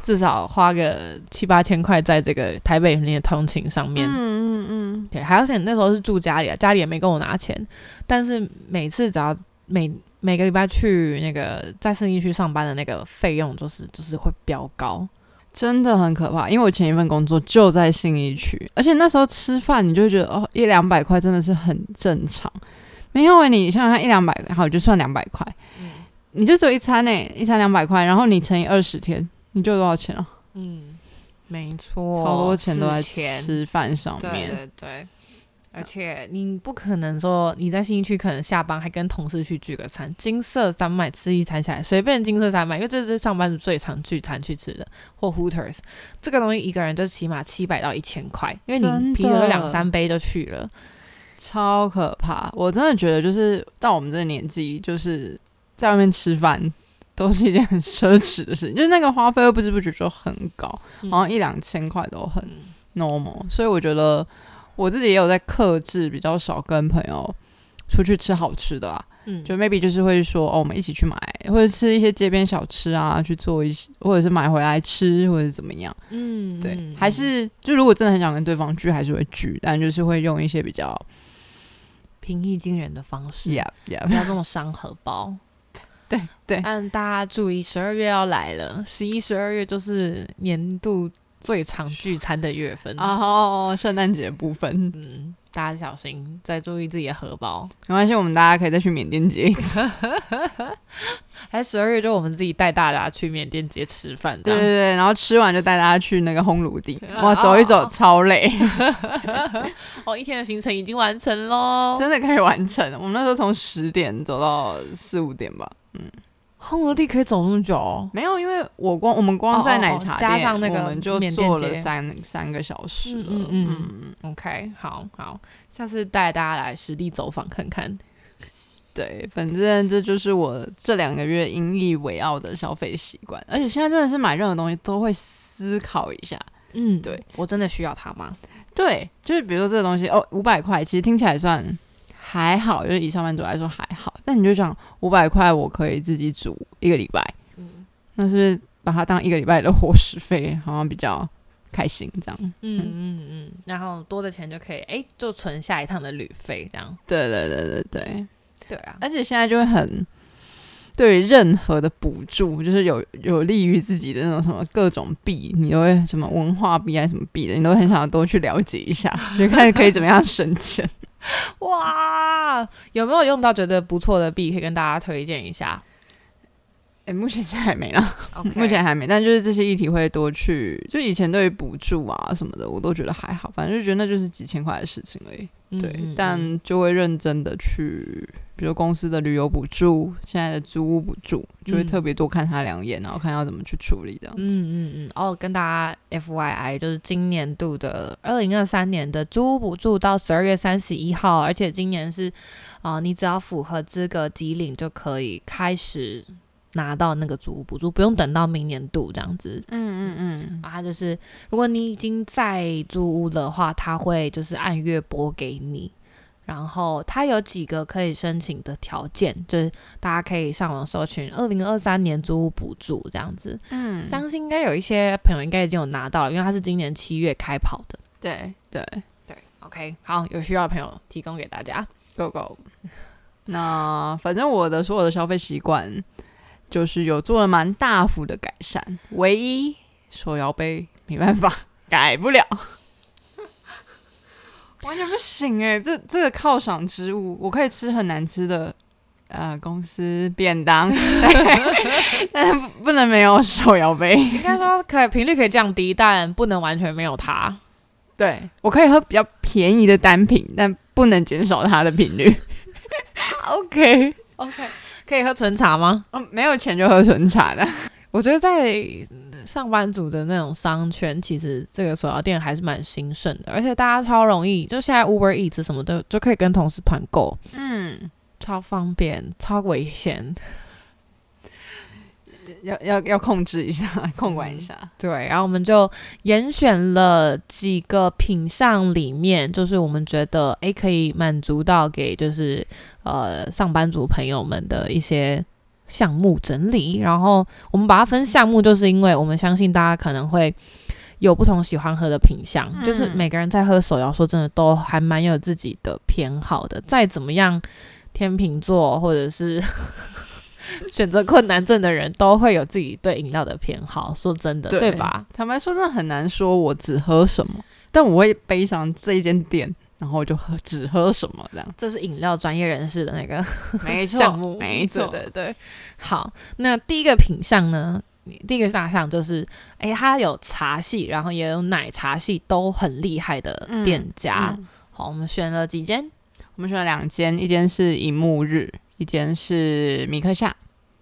至少花个七八千块在这个台北云林的通勤上面。嗯嗯嗯对，还而且那时候是住家里啊，家里也没跟我拿钱，但是每次只要每每个礼拜去那个在信义区上班的那个费用，就是就是会飙高。真的很可怕。因为我前一份工作就在信义区，而且那时候吃饭你就会觉得哦，一两百块真的是很正常。没有诶、你想想看，一两百，好就算两百块，你就只有一餐呢、一餐两百块，然后你乘以二十天，你就有多少钱啊？嗯，没错，超多钱都在吃饭上面。对对，而且你不可能说你在新一区可能下班还跟同事去聚个餐，金色三麦吃一餐下来，随便金色三麦，因为这是上班族最常聚餐去吃的，或 Hooters 这个东西一个人就起码七百到一千块，因为你啤酒两三杯就去了。超可怕！我真的觉得，就是到我们这个年纪，就是在外面吃饭都是一件很奢侈的事情，就是那个花费又不知不觉就很高，好像一两千块都很嗯 normal。所以我觉得我自己也有在克制，比较少跟朋友出去吃好吃的啦。嗯就 maybe 就是会说哦，我们一起去买，或者吃一些街边小吃啊，去做一些，或者是买回来吃，或者是怎么样。嗯对，嗯还是就如果真的很想跟对方聚，还是会聚，但就是会用一些比较平易近人的方式 yeah yeah 不要这么伤荷包。对对但大家注意，十二月要来了，十一、十二月就是年度最常聚餐的月份然后圣诞节部分嗯，大家小心，再注意自己的荷包。没关系，我们大家可以再去缅甸节一次。还十二月就我们自己带大家去缅甸街吃饭。对对对，然后吃完就带大家去那个烘炉地，啊 哇，走一走超累，哦，一天的行程已经完成喽。真的可以完成。我们那时候从十点走到四五点吧，烘炉地可以走那么久哦？没有，因为我光我们光在奶茶店，加上那个我们就坐了三三个小时了。嗯嗯嗯嗯 OK，好好，下次带大家来实地走访看看。对，反正这就是我这两个月引以为傲的消费习惯，而且现在真的是买任何东西都会思考一下。嗯，对我真的需要它吗？对，就是比如说这个东西哦，五百块，其实听起来算还好，就是以上班族来说还好。但你就想五百块，我可以自己煮一个礼拜，嗯那是不是把它当一个礼拜的伙食费，好像比较开心这样？嗯嗯嗯，然后多的钱就可以哎，就存下一趟的旅费这样。对对对对对，对啊，而且现在就会很。对任何的补助，就是有有利于自己的那种什么各种币，你都会什么文化币还是什么币的，你都很想要多去了解一下，就看可以怎么样省钱。哇，有没有用到觉得不错的币可以跟大家推荐一下？哎、目前现在还没啦。？OK，目前还没，但就是这些议题会多去，就以前对于补助啊什么的，我都觉得还好，反正就觉得那就是几千块的事情而已。对，但就会认真的去，比如公司的旅游补助，现在的租屋补助，就会嗯特别多看他两眼，然后看要怎么去处理这样子。嗯嗯嗯，哦，跟大家 F Y I，就是今年度的二零二三年的租屋补助到十二月三十一号，而且今年是，啊、你只要符合资格即领就可以开始拿到那个租屋补助，不用等到明年度这样子。嗯嗯嗯，啊，它就是如果你已经在租屋的话，他会就是按月拨给你。然后它有几个可以申请的条件，就是大家可以上网搜寻二零二三年租屋补助这样子。嗯，相信应该有一些朋友应该已经有拿到了，因为它是今年七月开跑的。对对对，OK，好，有需要的朋友提供给大家。，Go Go。那反正我的所有的消费习惯，就是有做了蛮大幅的改善，唯一手摇杯没办法改不了。完全不行哎、这这个犒赏之物，我可以吃很难吃的呃公司便当，但不能没有手摇杯。应该说可以频率可以降低，但不能完全没有它。对我可以喝比较便宜的单品，但不能减少它的频率。OK OK，可以喝纯茶吗？哦，没有钱就喝纯茶的。我觉得在上班族的那种商圈，其实这个手摇店还是蛮兴盛的，而且大家超容易，就现在 Uber Eats 什么的就可以跟同事团购，嗯，超方便，超危险。要要要控制一下，控管一下。对，然后我们就严选了几个品相里面，就是我们觉得诶可以满足到给就是呃上班族朋友们的一些项目整理。然后我们把它分项目，就是因为我们相信大家可能会有不同喜欢喝的品相，就是嗯每个人在喝手摇，说真的都还蛮有自己的偏好的。再怎么样，天秤座或者是 选择困难症的人，都会有自己对饮料的偏好。说真的，对吧？？坦白说，真的很难说我只喝什么，但我会背上这一间店，然后我就喝只喝什么这样。这是饮料专业人士的那个没 项目，没错，对对对。好，那第一个品相呢？第一个大项就是，哎、它有茶系，然后也有奶茶系，都很厉害的店家。嗯好，我们选了几间，我们选了两间，一间是银幕日，一间是米克夏。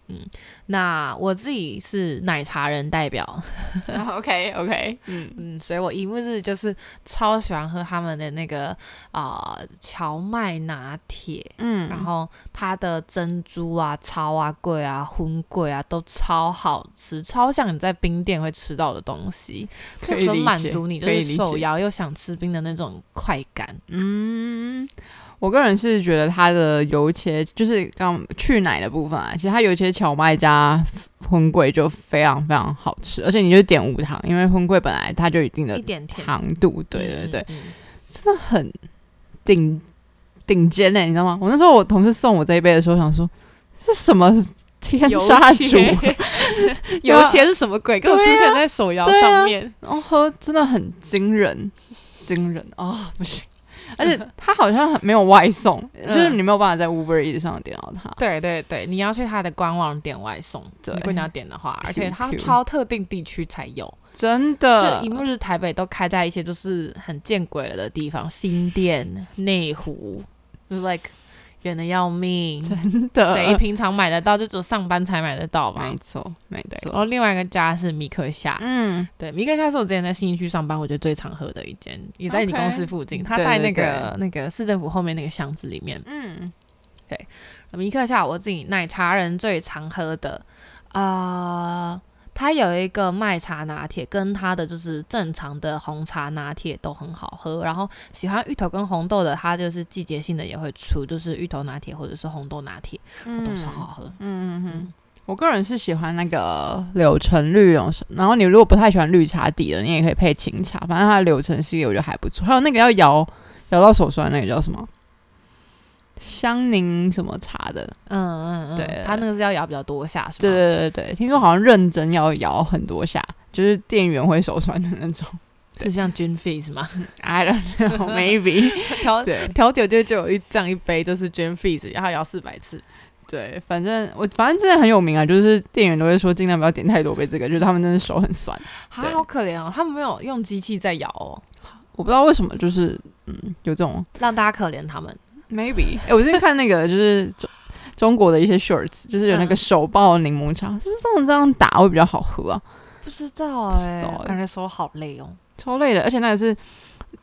嗯那我自己是奶茶人代表，OK OK，嗯，嗯，所以我一幕日就是超喜欢喝他们的那个啊荞麦拿铁，嗯然后它的珍珠啊、超啊、贵啊、荤贵啊都超好吃，超像你在冰店会吃到的东西，就很满足你就可以理是手解摇又想吃冰的那种快感。嗯，我个人是觉得它的油切，就是刚去奶的部分啊，其实它油切荞麦加荤桂就非常非常好吃，而且你就点无糖，因为荤桂本来它就一定的甜，糖度，对对对，嗯，嗯真的很顶顶尖嘞，你知道吗？我那时候我同事送我这一杯的时候，想说是什么天杀主，油切是什么鬼？给我出现在手摇上面，然后喝真的很惊人，惊人啊、不行！而且它好像很没有外送，就是你没有办法在 Uber Eats 上点到它。对对对，你要去它的官网点外送，对如果你要点的话，而且它超特定地区才有。真就的一，幕日台北都开在一些就是很见鬼了的地方，新店、内湖，就是 like 远的要命。真的，谁平常买得到？就只有上班才买得到吧没。错，没错，然。后另外一个家是米克夏，嗯，对，米克夏是我之前在新义区上班，我觉得最常喝的一间，也在你公司附近，它在那个那个市政府后面那个巷子里面。嗯，对米克夏我自己奶茶人最常喝的，呃，它有一个麦茶拿铁，跟它的就是正常的红茶拿铁都很好喝。然后喜欢芋头跟红豆的，它就是季节性的也会出，就是芋头拿铁或者是红豆拿铁，都超好喝。嗯嗯嗯。我个人是喜欢那个柳橙绿那种，然后你如果不太喜欢绿茶底的，你也可以配清茶，反正它的柳橙系列我觉得还不错。还有那个要摇摇到手酸那个叫什么？香柠什么茶的？嗯嗯嗯，对它那个是要摇比较多下，是吗？对对对对，听说好像认真要摇很多下，就是店员会手酸的那种。是像 Gin Fizz 吗？I don't know, maybe 调调酒就就有一这样一杯，就是 Gin Fizz，然后摇四百次。对，反正我反正真的很有名啊，就是店员都会说尽量不要点太多杯这个，就是他们真的手很酸。啊，好可怜哦，他们没有用机器在摇哦，我不知道为什么，就是嗯有这种让大家可怜他们。Maybe，哎、我最近看那个就是中中国的一些 shorts，就是有那个嗯手爆柠檬茶，是不是这种这样打会比较好喝啊？不知道不知哎、道欸感觉手好累哦。超累的，而且那个是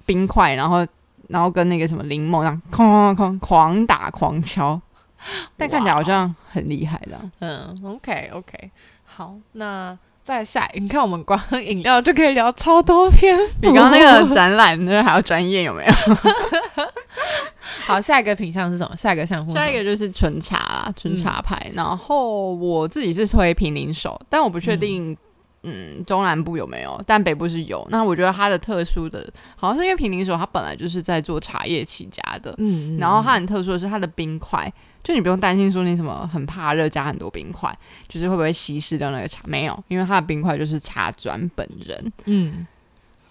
冰块，然后然后跟那个什么柠檬这样哐哐哐狂打狂敲，但看起来好像很厉害的。嗯，OK OK，好，那再下，你看我们光喝饮料就可以聊超多天，比刚刚那个 展览那还要专业，有没有？好，下一个品相是什么？下一个项目是什么，下一个就是纯茶啦，纯茶牌。然后我自己是推平林手，但我不确定，嗯，中南部有没有，但北部是有。那我觉得它的特殊的，好像是因为平林手它本来就是在做茶叶起家的，嗯，嗯然后它很特殊的是它的冰块，就你不用担心说你什么很怕热加很多冰块，就是会不会稀释掉那个茶，没有，因为它的冰块就是茶砖本人。嗯，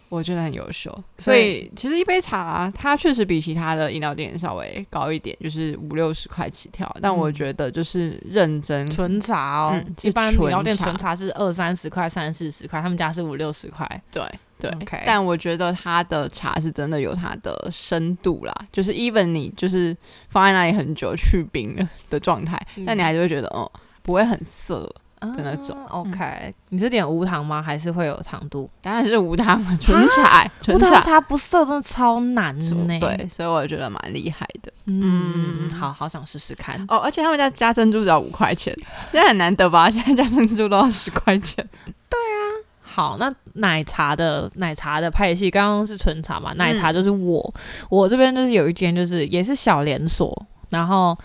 我觉得很优秀，所所以其实一杯茶它确实比其他的饮料店稍微高一点，就是五六十块起跳。但我嗯觉得就是认真，纯茶哦，嗯一般饮料店茶纯茶是二三十块、三四十块，他们家是五六十块。对对。OK 但我觉得它的茶是真的有它的深度啦，就是 even 你就是放在那里很久去冰的的状态，嗯但你还是会觉得哦不会很涩，的那种啊 OK，、你是点无糖吗？还是会有糖度？当然是无糖的 纯茶，纯无糖茶。茶不涩，真的超难呢。对，，所以我觉得蛮厉害的嗯，嗯好好想试试看。哦，而且他们家加珍珠只要五块钱，现在很难得吧？现在加珍珠都要十块钱。对啊好，那奶茶的奶茶的派系，刚刚是纯茶嘛，奶茶就是我，我这边就是有一间，就是也是小连锁，然后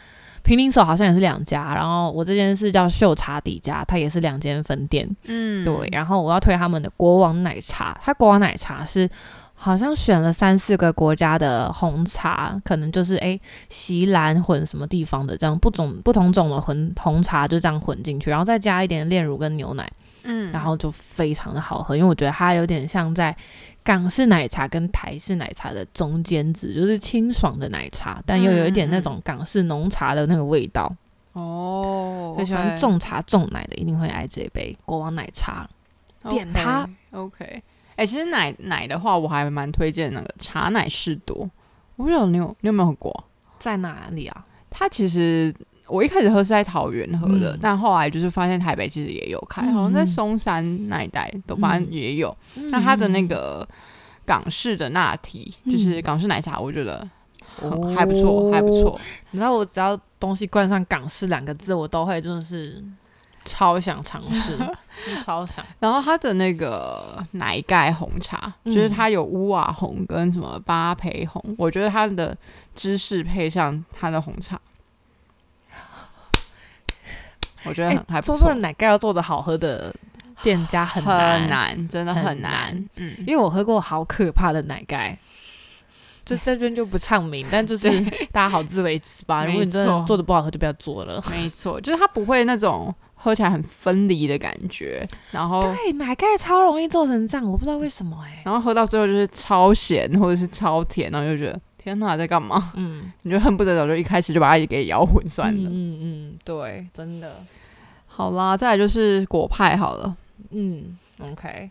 平林手好像也是两家，然后我这间是叫秀茶底家，它也是两间分店。嗯对，然后我要推他们的国王奶茶，它国王奶茶是好像选了三四个国家的红茶，可能就是诶锡兰混什么地方的这样不种不同种的混红茶就这样混进去，然后再加一点炼乳跟牛奶，嗯然后就非常的好喝，因为我觉得它有点像在港式奶茶跟台式奶茶的中间值，就是清爽的奶茶，但又有一点那种港式浓茶的那个味道。哦，所以喜欢重茶重奶的一定会爱这一杯国王奶茶。点它。OK，哎、其实奶奶的话，我还蛮推荐那个茶奶士多。我不知道你有你有没有喝过？在哪里啊？它其实我一开始喝是在桃园喝的，嗯但后来就是发现台北其实也有开，嗯好像在松山那一带都反正也有。那它的那个港式的拿提，就是嗯港式奶茶，我觉得还不错，还不错。你知道我只要东西冠上港式两个字，我都会真的是超想尝试，超想。然后它的那个奶盖红茶，嗯就是它有乌瓦红跟什么巴培红，我觉得它的芝士配上它的红茶，我觉得还不错做这个。奶盖要做的好喝的店家很很难，真的很很难难。嗯，因为我喝过好可怕的奶盖。就这边就不唱名，但就是 大家好自为之吧。如果你真的做的不好喝，就不要做了。没错，就是它不会那种喝起来很分离的感觉，然后对，奶盖超容易做成这样，我不知道为什么哎、然后喝到最后就是超咸或者是超甜，然后就觉得天哪，在干嘛？嗯，你就恨不得早就一开始就把它给摇混算了。嗯嗯嗯，对，真的。好啦，再来就是果派好了。嗯，OK。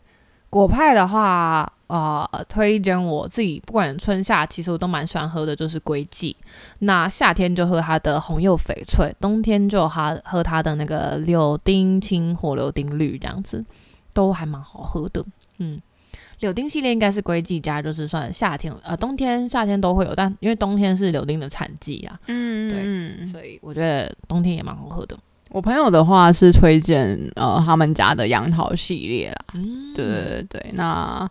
果派的话，呃，推荐我自己，不管春夏，其实我都蛮喜欢喝的，就是龟记。那夏天就喝它的红柚翡翠，冬天就它喝它的那个柳丁青火柳丁绿，这样子都还蛮好喝的。嗯，柳丁系列应该是归季家，就是算夏天，呃，冬天、夏天都会有，但因为冬天是柳丁的产季啊，嗯对嗯，所以我觉得冬天也蛮好喝的。我朋友的话是推荐呃他们家的杨桃系列啦。嗯，对对对对，那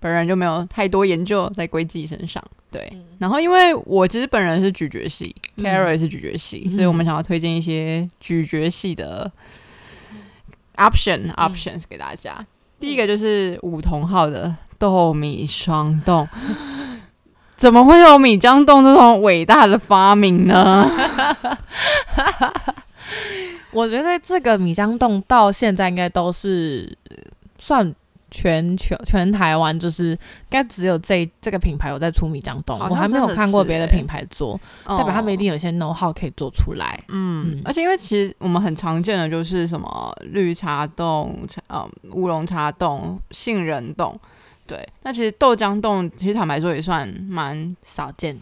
本人就没有太多研究在龟季身上。对，嗯然后因为我其实本人是咀嚼系嗯，Carol 也是咀嚼系，嗯所以我们想要推荐一些咀嚼系的 option options 给大家。第一个就是五同号的豆米霜冻。怎么会有米浆冻这种伟大的发明呢？我觉得这个米浆冻到现在应该都是算全球全台湾，就是应该只有这这个品牌有在出米浆冻，我还没有看过别的品牌做，代表他们一哦定有一些 know how 可以做出来。嗯嗯，而且因为其实我们很常见的就是什么绿茶冻、乌龙茶冻、杏仁冻，对。那其实豆浆冻，其实坦白说也算蛮少见，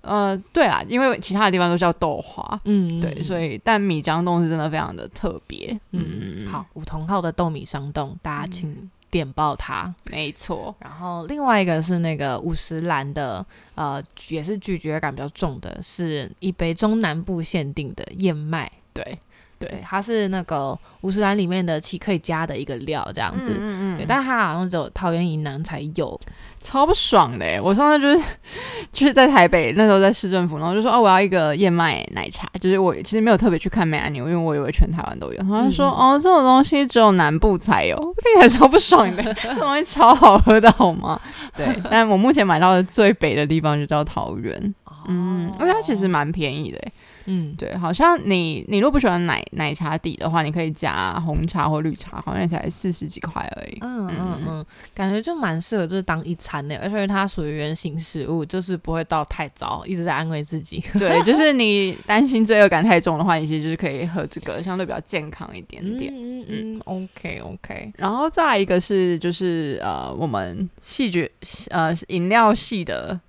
呃，对啦，因为其他的地方都叫豆花，嗯，对，所以但米浆冻是真的非常的特别，嗯嗯，好，梧桐号的豆米霜冻，大家请点爆它。没错，然后另外一个是那个五十岚的，呃，也是咀嚼感比较重的，是一杯中南部限定的燕麦。对，对，它是那个五十兰里面的其可以加的一个料，这样子。嗯对，但它好像只有桃园以南才有。超不爽的欸！我上次就是 就是在台北那时候在市政府，然后就说哦我要一个燕麦奶茶，就是我其实没有特别去看 menu，因为我以为全台湾都有。然后他说、嗯哦这种东西只有南部才有，听起来超不爽的，这东西超好喝的好吗？对，但我目前买到的最北的地方就叫桃园，嗯，而且它其实蛮便宜的欸，嗯，对，好像你你如果不喜欢奶奶茶底的话，你可以加红茶或绿茶，好像才四十几块而已。嗯嗯嗯，感觉就蛮适合就是当一餐的，而且它属于原型食物，就是不会到太糟，一直在安慰自己。对，就是你担心罪恶感太重的话，你其实就是可以喝这个，相对比较健康一点点。嗯嗯嗯，OK OK，然后再一个是就是呃，我们细菌呃饮料系的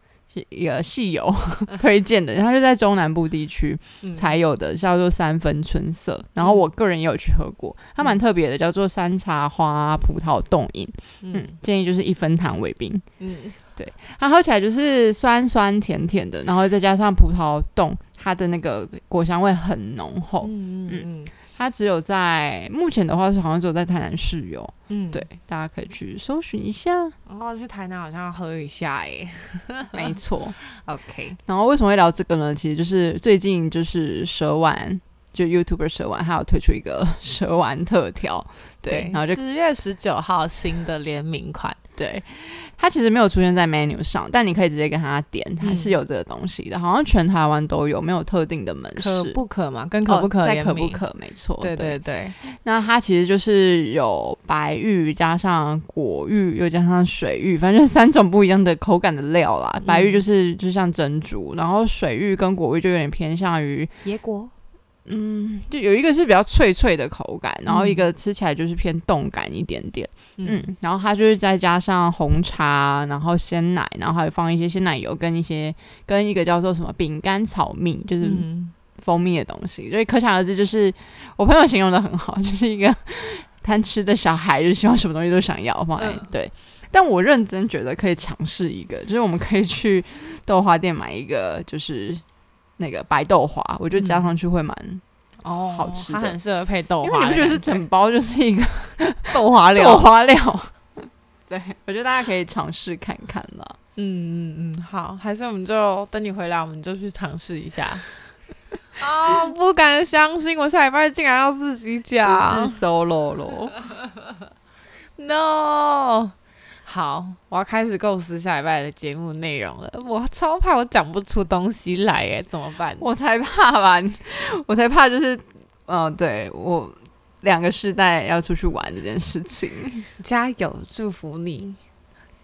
一个戏友 推荐的，它就在中南部地区嗯才有的，叫做三分春色。然后我个人也有去喝过，它蛮特别的，叫做山茶花葡萄冻饮。嗯嗯，建议就是一分糖为冰。嗯对它喝起来就是酸酸甜甜的，然后再加上葡萄冻，它的那个果香味很浓厚。嗯嗯它只有在目前的话是好像只有在台南市有，嗯，对，大家可以去搜寻一下。然后去台南好像要喝一下耶。没错。OK，然后为什么会聊这个呢？其实就是最近就是蛇丸，就 YouTuber 蛇丸，还有推出一个 蛇丸特调，对，然后就十月十九号新的联名款，对，它其实没有出现在 menu 上，但你可以直接跟他点，它嗯是有这个东西的，好像全台湾都有，没有特定的门可市。不可嘛？跟可不可哦在？可不可？没错，对对对，那它其实就是有白玉加上果玉，又加上水玉，反正就是三种不一样的口感的料啦。白玉就是就像珍珠，然后水玉跟果玉就有点偏向于，野果。嗯，就有一个是比较脆脆的口感，然后一嗯个吃起来就是偏冻感一点点。嗯嗯，然后它就是再加上红茶，然后鲜奶，然后还有放一些鲜奶油跟一些跟一个叫做什么饼干草蜜，就是嗯，蜂蜜的东西，所以可想而知，就是我朋友形容的很好，就是一个贪吃的小孩，就希望什么东西都想要放在、嗯对。但我认真觉得可以尝试一个，就是我们可以去豆花店买一个，就是那个白豆花，我觉得加上去会蛮，哦，好吃的它很适合配豆花，因为你不觉得是整包就是一个 豆花料豆料？花料？对，我觉得大家可以尝试看看啦。嗯嗯嗯，好，还是我们就等你回来，我们就去尝试一下。啊、不敢相信，我下礼拜竟然要自己讲独自 solo 咯。，no。好，我要开始构思下礼拜的节目内容了。我超怕我讲不出东西来，哎，怎么办？我才怕吧，我才怕就是，嗯、对我两个世代要出去玩这件事情。加油，祝福你，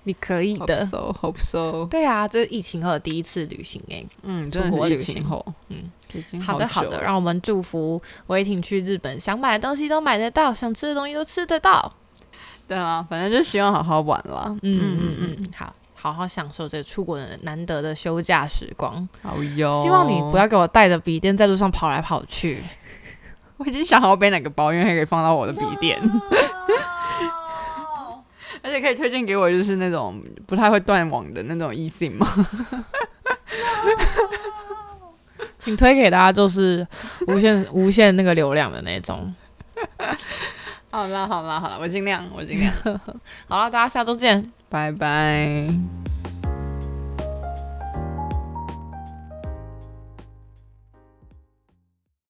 你可以 Hope 的。so, hope so。对啊，这是疫情后的第一次旅行哎、嗯，出真的是疫情后，嗯，好的好的，让我们祝福维挺去日本，想买的东西都买得到，想吃的东西都吃得到。对啊，反正就希望好好玩啦。嗯嗯嗯，好，好好享受这出国的难得的休假时光。好哟。希望你不要，给我带着笔电在路上跑来跑去。我已经想好背哪个包，因为它可以放到我的笔电，而且可以推荐给我，就是那种不太会断网的那种 eSIM 嘛。请推给大家就是无限无限那个流量的那种。好啦好啦好啦，我尽量我尽量，好了，大家下周见。拜拜。